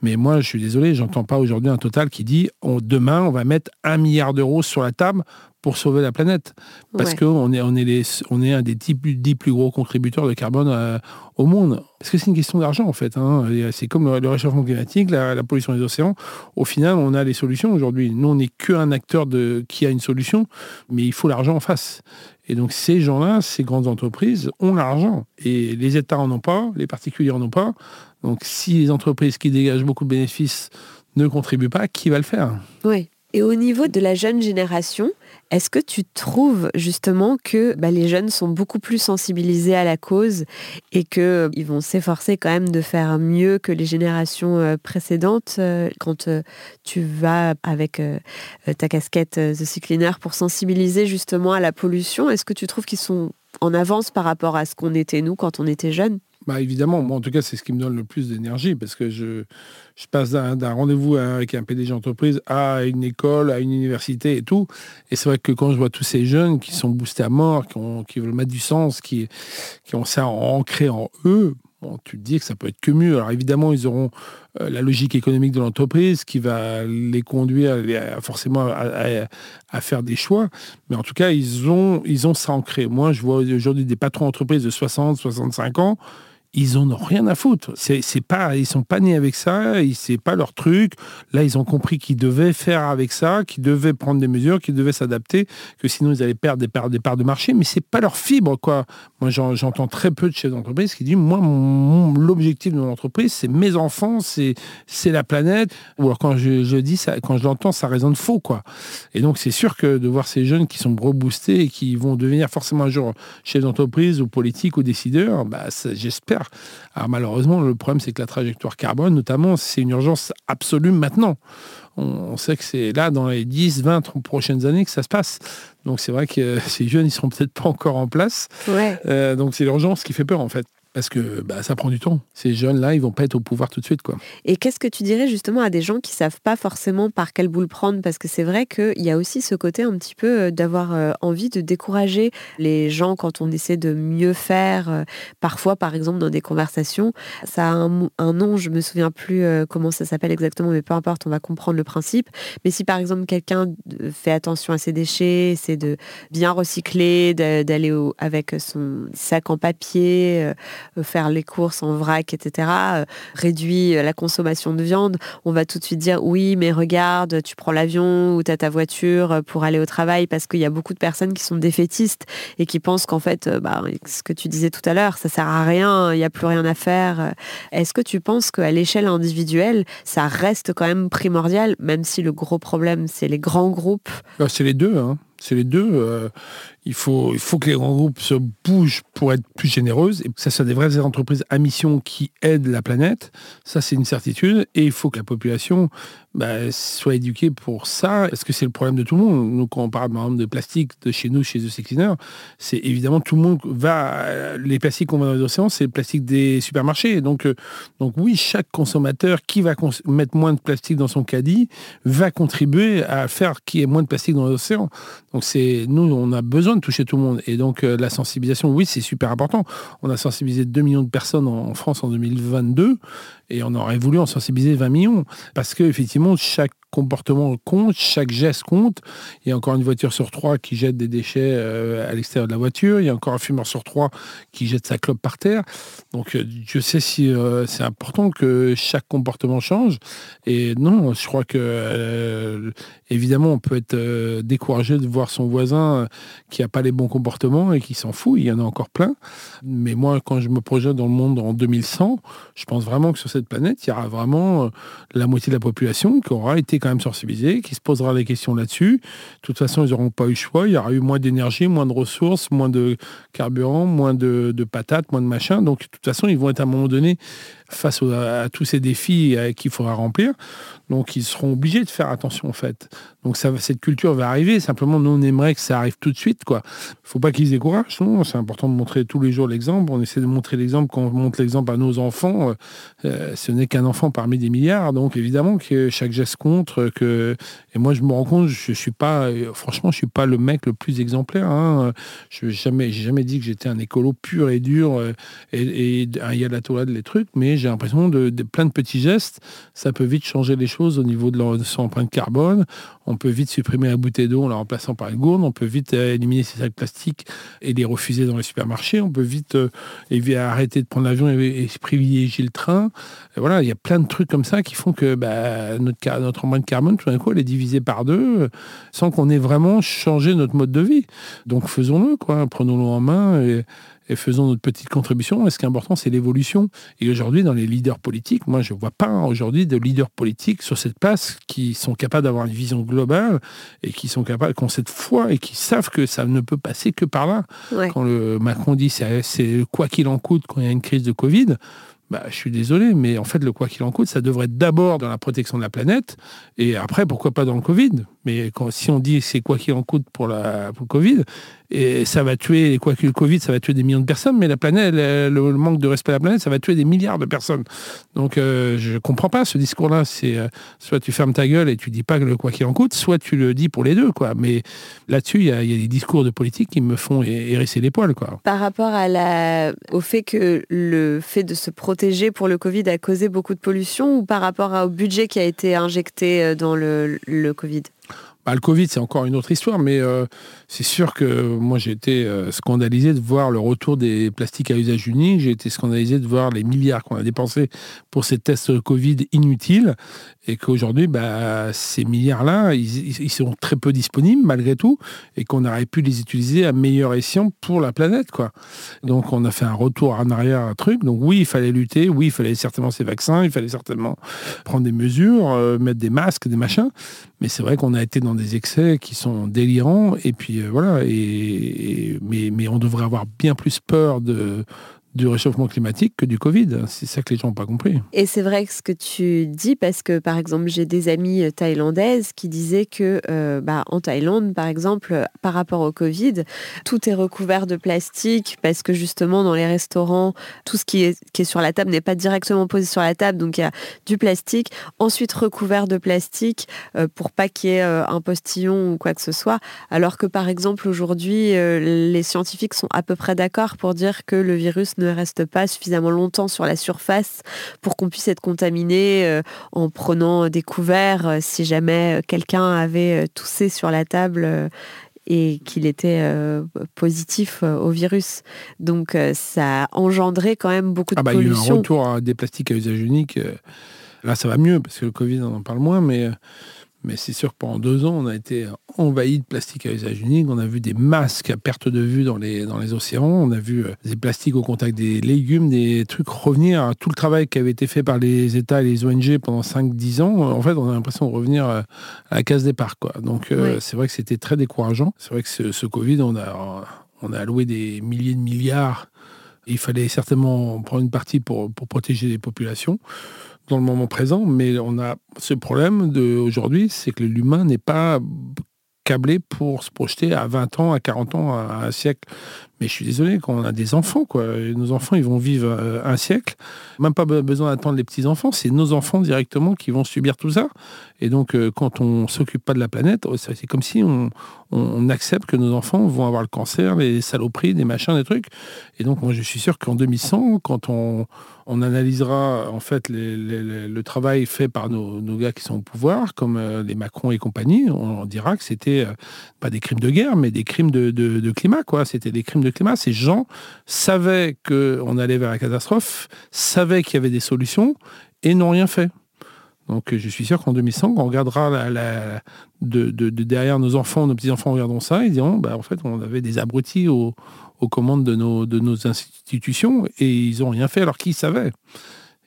Mais moi, je suis désolé, j'entends pas aujourd'hui un total qui dit demain, on va mettre un milliard d'euros sur la table pour sauver la planète. Parce qu'on est, on est, on est un des dix, plus gros contributeurs de carbone euh, au monde. Parce que c'est une question d'argent, en fait. Hein. C'est comme le, réchauffement climatique, la, pollution des océans. Au final, on a les solutions aujourd'hui. Nous, on n'est qu'un acteur de, qui a une solution, mais il faut l'argent en face. Et donc, ces gens-là, ces grandes entreprises, ont l'argent. Et les États en ont pas, les particuliers en ont pas. Donc, si les entreprises qui dégagent beaucoup de bénéfices ne contribuent pas, qui va le faire? Oui. Et au niveau de la jeune génération, est-ce que tu trouves justement que bah, les jeunes sont beaucoup plus sensibilisés à la cause et qu'ils euh, vont s'efforcer quand même de faire mieux que les générations euh, précédentes euh, quand tu vas avec ta casquette The Cycliner pour sensibiliser justement à la pollution? Est-ce que tu trouves qu'ils sont en avance par rapport à ce qu'on était nous quand on était jeunes? Bah évidemment, moi en tout cas, c'est ce qui me donne le plus d'énergie parce que je, passe d'un rendez-vous avec un PDG d'entreprise à une école, à une université et tout. Et c'est vrai que quand je vois tous ces jeunes qui sont boostés à mort, qui, veulent mettre du sens, qui, ont ça ancré en eux, tu te dis que ça peut être que mieux. Alors évidemment, ils auront euh, la logique économique de l'entreprise qui va les conduire forcément à, à, faire des choix. Mais en tout cas, ils ont, ils ont ça ancré. Moi, je vois aujourd'hui des patrons d'entreprise de 60, 65 ans ils en ont rien à foutre. C'est, c'est pas, ils sont pas nés avec ça, c'est pas leur truc. Là, ils ont compris qu'ils devaient faire avec ça, qu'ils devaient prendre des mesures, qu'ils devaient s'adapter, que sinon ils allaient perdre des parts, de marché. Mais c'est pas leur fibre, quoi. Moi, j'entends très peu de chefs d'entreprise qui disent, moi, l'objectif de mon entreprise, c'est mes enfants, c'est, c'est la planète. Ou alors quand je, dis quand je l'entends, ça résonne faux, quoi. Et donc, c'est sûr que de voir ces jeunes qui sont reboostés et qui vont devenir forcément un jour chefs d'entreprise ou politiques ou décideurs, bah, j'espère alors malheureusement, le problème, c'est que la trajectoire carbone, notamment, c'est une urgence absolue maintenant. On, sait que c'est là, dans les 10, 20 prochaines années, que ça se passe. Donc c'est vrai que *laughs* ces jeunes, ils seront peut-être pas encore en place. Euh, donc c'est l'urgence qui fait peur, en fait parce que bah, ça prend du temps. Ces jeunes-là, ils vont pas être au pouvoir tout de suite. Quoi. Et qu'est-ce que tu dirais justement à des gens qui savent pas forcément par quelle boule prendre? Parce que c'est vrai qu'il y a aussi ce côté un petit peu euh, d'avoir euh, envie de décourager les gens quand on essaie de mieux faire. Euh, parfois, par exemple, dans des conversations, ça a un, nom, je me souviens plus comment ça s'appelle exactement, mais peu importe, on va comprendre le principe. Mais si par exemple quelqu'un fait attention à ses déchets, c'est de bien recycler, d'aller avec son sac en papier, faire les courses en vrac, etc., réduit la consommation de viande, on va tout de suite dire oui, mais regarde, tu prends l'avion ou tu as ta voiture pour aller au travail parce qu'il y a beaucoup de personnes qui sont défaitistes et qui pensent qu'en fait, bah, ce que tu disais tout à l'heure, ça sert à rien, il n'y a plus rien à faire. Est-ce que tu penses qu'à l'échelle individuelle, ça reste quand même primordial, même si le gros problème, c'est les grands groupes? Bah, C'est les deux. Hein. C'est les deux. Il faut, il faut que les grands groupes se bougent pour être plus généreuses et que ça soit des vraies entreprises à mission qui aident la planète. Ça, c'est une certitude. Et il faut que la population bah, soit éduquée pour ça. Est-ce que c'est le problème de tout le monde Nous, quand on parle par exemple de plastique de chez nous, chez The Six c'est évidemment tout le monde va. Les plastiques qu'on va dans les océans, c'est le plastique des supermarchés. Donc, euh, donc oui, chaque consommateur qui va mettre moins de plastique dans son caddie va contribuer à faire qu'il y ait moins de plastique dans l'océan. Donc c'est nous, on a besoin toucher tout le monde. Et donc euh, la sensibilisation, oui, c'est super important. On a sensibilisé 2 millions de personnes en, France en 2022 et on aurait voulu en sensibiliser 20 millions. Parce qu'effectivement, chaque comportement compte, chaque geste compte. Il y a encore une voiture sur trois qui jette des déchets euh, à l'extérieur de la voiture. Il y a encore un fumeur sur trois qui jette sa clope par terre. Donc euh, je sais si c'est important que chaque comportement change. Et non, je crois que évidemment, on peut être découragé de voir son voisin qui n'a pas les bons comportements et qui s'en fout. Il y en a encore plein. Mais moi, quand je me projette dans le monde en 2100, je pense vraiment que sur cette planète, il y aura vraiment euh, la moitié de la population qui aura été quand même qui se posera des questions là-dessus. De toute façon, ils n'auront pas eu le choix. Il y aura eu moins d'énergie, moins de ressources, moins de carburant, moins de, de patates, moins de machin. Donc, de toute façon, ils vont être à un moment donné face à, tous ces défis euh, qu'il faudra remplir. Donc ils seront obligés de faire attention en fait. Donc cette culture va arriver. Simplement, nous on aimerait que ça arrive tout de suite. Quoi. Faut pas qu'ils découragent. C'est important de montrer tous les jours l'exemple. On essaie de montrer l'exemple quand on montre l'exemple à nos enfants. Euh, euh, ce n'est qu'un enfant parmi des milliards. Donc évidemment que chaque geste compte. Que et moi je me rends compte, je suis pas, franchement, je suis pas le mec le plus exemplaire. Hein. Je n'ai jamais, dit que j'étais un écolo pur et dur et, et un de les trucs, mais j'ai l'impression de, plein de petits gestes, ça peut vite changer les choses au niveau de, son empreinte carbone. On peut vite supprimer la bouteille d'eau en la remplaçant par une gourde. On peut vite euh, éliminer ces sacs plastiques et les refuser dans les supermarchés. On peut vite euh, arrêter de prendre l'avion et, privilégier le train. voilà, il y a plein de trucs comme ça qui font que bah, notre, notre empreinte carbone, tout d'un coup, elle est divisée par deux euh, sans qu'on ait vraiment changé notre mode de vie. Donc faisons-le, quoi. Prenons-le en main et et faisons notre petite contribution. Et ce qui est important, c'est l'évolution? Et aujourd'hui, dans les leaders politiques, moi, je ne vois pas aujourd'hui de leaders politiques sur cette place qui sont capables d'avoir une vision globale et qui sont capables, qui ont cette foi et qui savent que ça ne peut passer que par là. Quand le Macron dit c'est quoi qu'il en coûte quand il y a une crise de Covid, bah, je suis désolé, mais en fait, le quoi qu'il en coûte, ça devrait être d'abord dans la protection de la planète, et après, pourquoi pas dans le Covid. Mais si on dit c'est quoi qu'il en coûte pour, la, pour le Covid, et ça va tuer, quoi que le Covid, ça va tuer des millions de personnes, mais la planète, le, manque de respect à la planète, ça va tuer des milliards de personnes. Donc euh, je comprends pas ce discours-là. C'est euh, soit tu fermes ta gueule et tu dis pas que le quoi qu'il en coûte, soit tu le dis pour les deux, quoi. Mais là-dessus, il y, a des discours de politique qui me font hérisser les poils, quoi. Par rapport au fait que le fait de se protéger pour le Covid a causé beaucoup de pollution, ou par rapport au budget qui a été injecté euh, dans le, le Covid? Bah, le Covid, c'est encore une autre histoire, mais euh, c'est sûr que moi, j'ai été euh, scandalisé de voir le retour des plastiques à usage unique. J'ai été scandalisé de voir les milliards qu'on a dépensés pour ces tests Covid inutiles et qu'aujourd'hui, bah, ces milliards-là, ils, sont très peu disponibles malgré tout et qu'on aurait pu les utiliser à meilleur escient pour la planète. Quoi. Donc, on a fait un retour en arrière, un truc. Donc, oui, il fallait lutter. Oui, il fallait certainement ces vaccins. Il fallait certainement prendre des mesures, euh, mettre des masques, des machins. Mais c'est vrai qu'on a été dans des excès qui sont délirants. Euh, voilà. Et, mais, mais on devrait avoir bien plus peur de, du réchauffement climatique que du Covid. C'est ça que les gens n'ont pas compris. Et c'est vrai que ce que tu dis, parce que par exemple, j'ai des amies euh, thaïlandaises qui disaient que euh, bah, en Thaïlande, par exemple, par rapport au Covid, tout est recouvert de plastique parce que justement, dans les restaurants, tout ce qui est, sur la table n'est pas directement posé sur la table, donc il y a du plastique, ensuite recouvert de plastique euh, pour pas qu'il y ait un postillon ou quoi que ce soit. Alors que par exemple, aujourd'hui, les scientifiques sont à peu près d'accord pour dire que le virus ne reste pas suffisamment longtemps sur la surface pour qu'on puisse être contaminé euh, en prenant des couverts euh, si jamais quelqu'un avait euh, toussé sur la table et qu'il était euh, positif euh, au virus. Donc ça a engendré quand même beaucoup de ah bah, pollution. Il y a eu un retour à des plastiques à usage unique. Là, ça va mieux parce que le Covid, on en parle moins, mais mais c'est sûr que pendant deux ans, on a été envahi de plastique à usage unique. On a vu des masques à perte de vue dans les, dans les océans. On a vu euh, des plastiques au contact des légumes, des trucs revenir à tout le travail qui avait été fait par les États et les ONG pendant 5-10 ans. En fait, on a l'impression de revenir euh, à la case départ. Quoi. Donc, euh, c'est vrai que c'était très décourageant. C'est vrai que ce, Covid, on a, on a alloué des milliers de milliards. Il fallait certainement prendre une partie pour, pour protéger les populations dans le moment présent, mais on a ce problème d'aujourd'hui, c'est que l'humain n'est pas câblé pour se projeter à 20 ans, à 40 ans, à un siècle. Mais je suis désolé, quand on a des enfants, quoi, nos enfants, ils vont vivre euh, un siècle, même pas besoin d'attendre les petits-enfants, c'est nos enfants directement qui vont subir tout ça. Et donc, euh, quand on s'occupe pas de la planète, oh, c'est comme si on, accepte que nos enfants vont avoir le cancer, les saloperies, des machins, des trucs. Et donc, moi, je suis sûr qu'en 2100, quand on, on analysera en fait le travail fait par nos, gars qui sont au pouvoir, comme euh, les Macron et compagnie, on, dira que c'était pas des crimes de guerre, mais des crimes de, de, de climat, quoi. C'était des crimes de climat. Ces gens savaient qu'on allait vers la catastrophe, savaient qu'il y avait des solutions et n'ont rien fait. Donc je suis sûr qu'en 2100, on regardera de, derrière nos enfants, nos petits-enfants regarderont ça, ils diront, bah, en fait, on avait des abrutis aux, commandes de nos, de nos institutions et ils n'ont rien fait alors qu'ils savaient.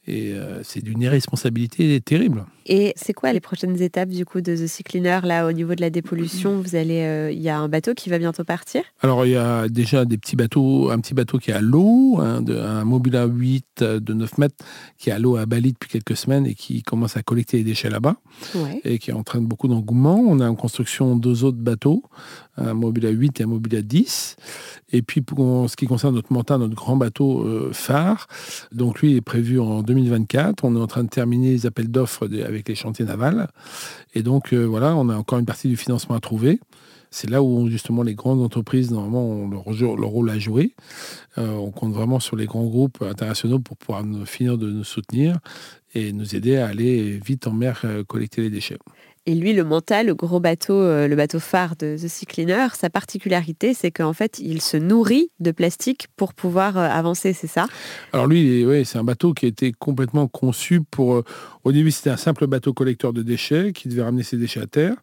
Et euh, c'est d'une irresponsabilité terrible. Et c'est quoi les prochaines étapes du coup de The Sea Cleaner là au niveau de la dépollution? Vous allez, euh, il y a un bateau qui va bientôt partir? Alors il y a déjà des petits bateaux, un petit bateau qui est à l'eau, un, un Mobila 8 de 9 mètres qui est à l'eau à Bali depuis quelques semaines et qui commence à collecter les déchets là-bas et qui entraîne beaucoup d'engouement. On a en construction deux autres bateaux, un Mobila 8 et un Mobila 10. Et puis pour ce qui concerne notre Manta, notre grand bateau euh, phare, donc lui est prévu en 2024. On est en train de terminer les appels d'offres avec les chantiers navals. Et donc, euh, voilà, on a encore une partie du financement à trouver. C'est là où justement les grandes entreprises, normalement, ont leur, rôle à jouer. Euh, on compte vraiment sur les grands groupes internationaux pour pouvoir finir de nous soutenir et nous aider à aller vite en mer collecter les déchets. Et lui, le Manta, le gros bateau, le bateau phare de The Sea Cleaner, sa particularité, c'est qu'en fait, il se nourrit de plastique pour pouvoir avancer, c'est ça? Alors lui, c'est un bateau qui a été complètement conçu pour au début, c'était un simple bateau collecteur de déchets qui devait ramener ses déchets à terre.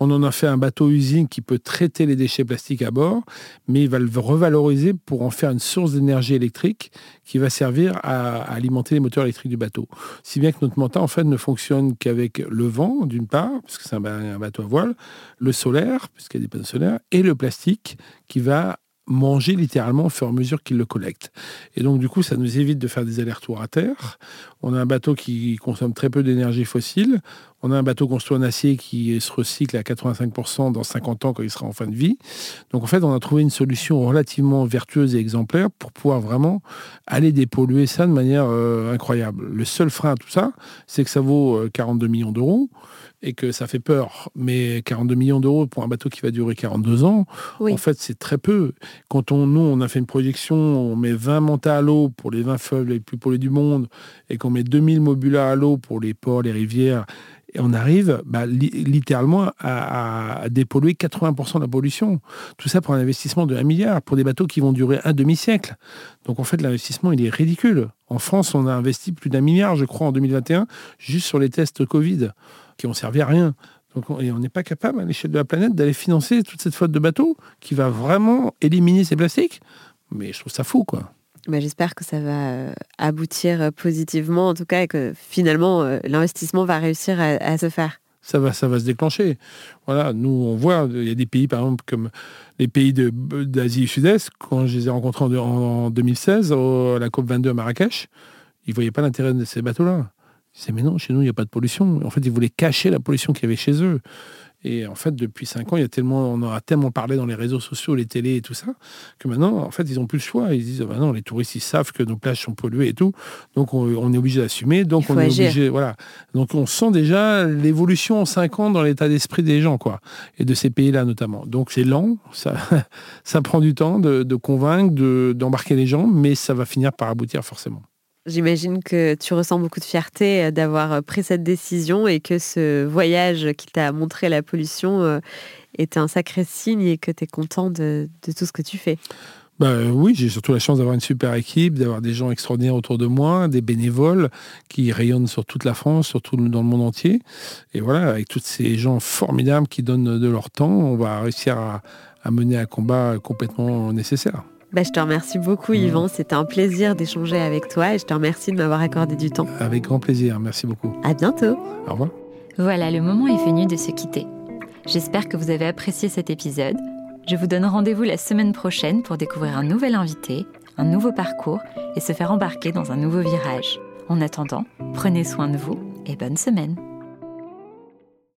On en a fait un bateau-usine qui peut traiter les déchets plastiques à bord, mais il va le revaloriser pour en faire une source d'énergie électrique qui va servir à, alimenter les moteurs électriques du bateau. Si bien que notre manta, en fait, ne fonctionne qu'avec le vent, d'une part, puisque c'est un bateau à voile, le solaire, puisqu'il y a des panneaux solaires, et le plastique qui va manger littéralement au fur et à mesure qu'il le collecte. Et donc, du coup, ça nous évite de faire des allers-retours à terre. On a un bateau qui consomme très peu d'énergie fossile. On a un bateau construit en acier qui se recycle à 85% dans 50 ans quand il sera en fin de vie. Donc, en fait, on a trouvé une solution relativement vertueuse et exemplaire pour pouvoir vraiment aller dépolluer ça de manière euh, incroyable. Le seul frein à tout ça, c'est que ça vaut 42 euh, millions d'euros et que ça fait peur. Mais 42 millions d'euros pour un bateau qui va durer 42 ans, en fait, c'est très peu. Quand on, nous, on a fait une projection, on met 20 mantas à l'eau pour les 20 feuilles les plus polluées du monde et qu'on met 2000 mobulas à l'eau pour les ports, les rivières, et on arrive bah, littéralement à, dépolluer 80% de la pollution. Tout ça pour un investissement de 1 milliard, pour des bateaux qui vont durer un demi-siècle. Donc en fait, l'investissement, il est ridicule. En France, on a investi plus d'un milliard, je crois, en 2021, juste sur les tests Covid qui ont servi à rien. On, et on n'est pas capable à l'échelle de la planète d'aller financer toute cette flotte de bateaux qui va vraiment éliminer ces plastiques. Mais je trouve ça fou, quoi. Bah, j'espère que ça va euh, aboutir euh, positivement, en tout cas, et que finalement euh, l'investissement va réussir à, se faire. Ça va, ça va se déclencher. Voilà, nous on voit, il y a des pays par exemple comme les pays d'Asie Sud-Est. Quand je les ai rencontrés en, en 2016 à la COP 22 à Marrakech, ils voyaient pas l'intérêt de ces bateaux-là. C'est mais non, chez nous, il n'y a pas de pollution. En fait, ils voulaient cacher la pollution qu'il y avait chez eux. Et en fait, depuis cinq ans, il y a tellement, on aura tellement parlé dans les réseaux sociaux, les télés et tout ça, que maintenant, en fait, ils n'ont plus le choix. Ils disent, maintenant, les touristes, ils savent que nos plages sont polluées et tout. Donc, on, est obligé d'assumer. Donc, on est obligé, voilà. Donc, on sent déjà l'évolution en cinq ans dans l'état d'esprit des gens, quoi. Et de ces pays-là, notamment. Donc, c'est lent. Ça, *laughs* ça prend du temps de, convaincre, d'embarquer les gens, mais ça va finir par aboutir forcément. J'imagine que tu ressens beaucoup de fierté euh, d'avoir euh, pris cette décision et que ce voyage qui t'a montré la pollution euh, est un sacré signe et que tu es content de, tout ce que tu fais. Bah, oui, j'ai surtout la chance d'avoir une super équipe, d'avoir des gens extraordinaires autour de moi, des bénévoles qui rayonnent sur toute la France, surtout dans le monde entier. Et voilà, avec tous ces gens formidables qui donnent de leur temps, on va réussir à mener un combat complètement nécessaire. Bah, je te remercie beaucoup, Yvan. C'était un plaisir d'échanger avec toi et je te remercie de m'avoir accordé du temps. Avec grand plaisir. Merci beaucoup. À bientôt. Au revoir. Voilà, le moment est venu de se quitter. J'espère que vous avez apprécié cet épisode. Je vous donne rendez-vous la semaine prochaine pour découvrir un nouvel invité, un nouveau parcours et se faire embarquer dans un nouveau virage. En attendant, prenez soin de vous et bonne semaine.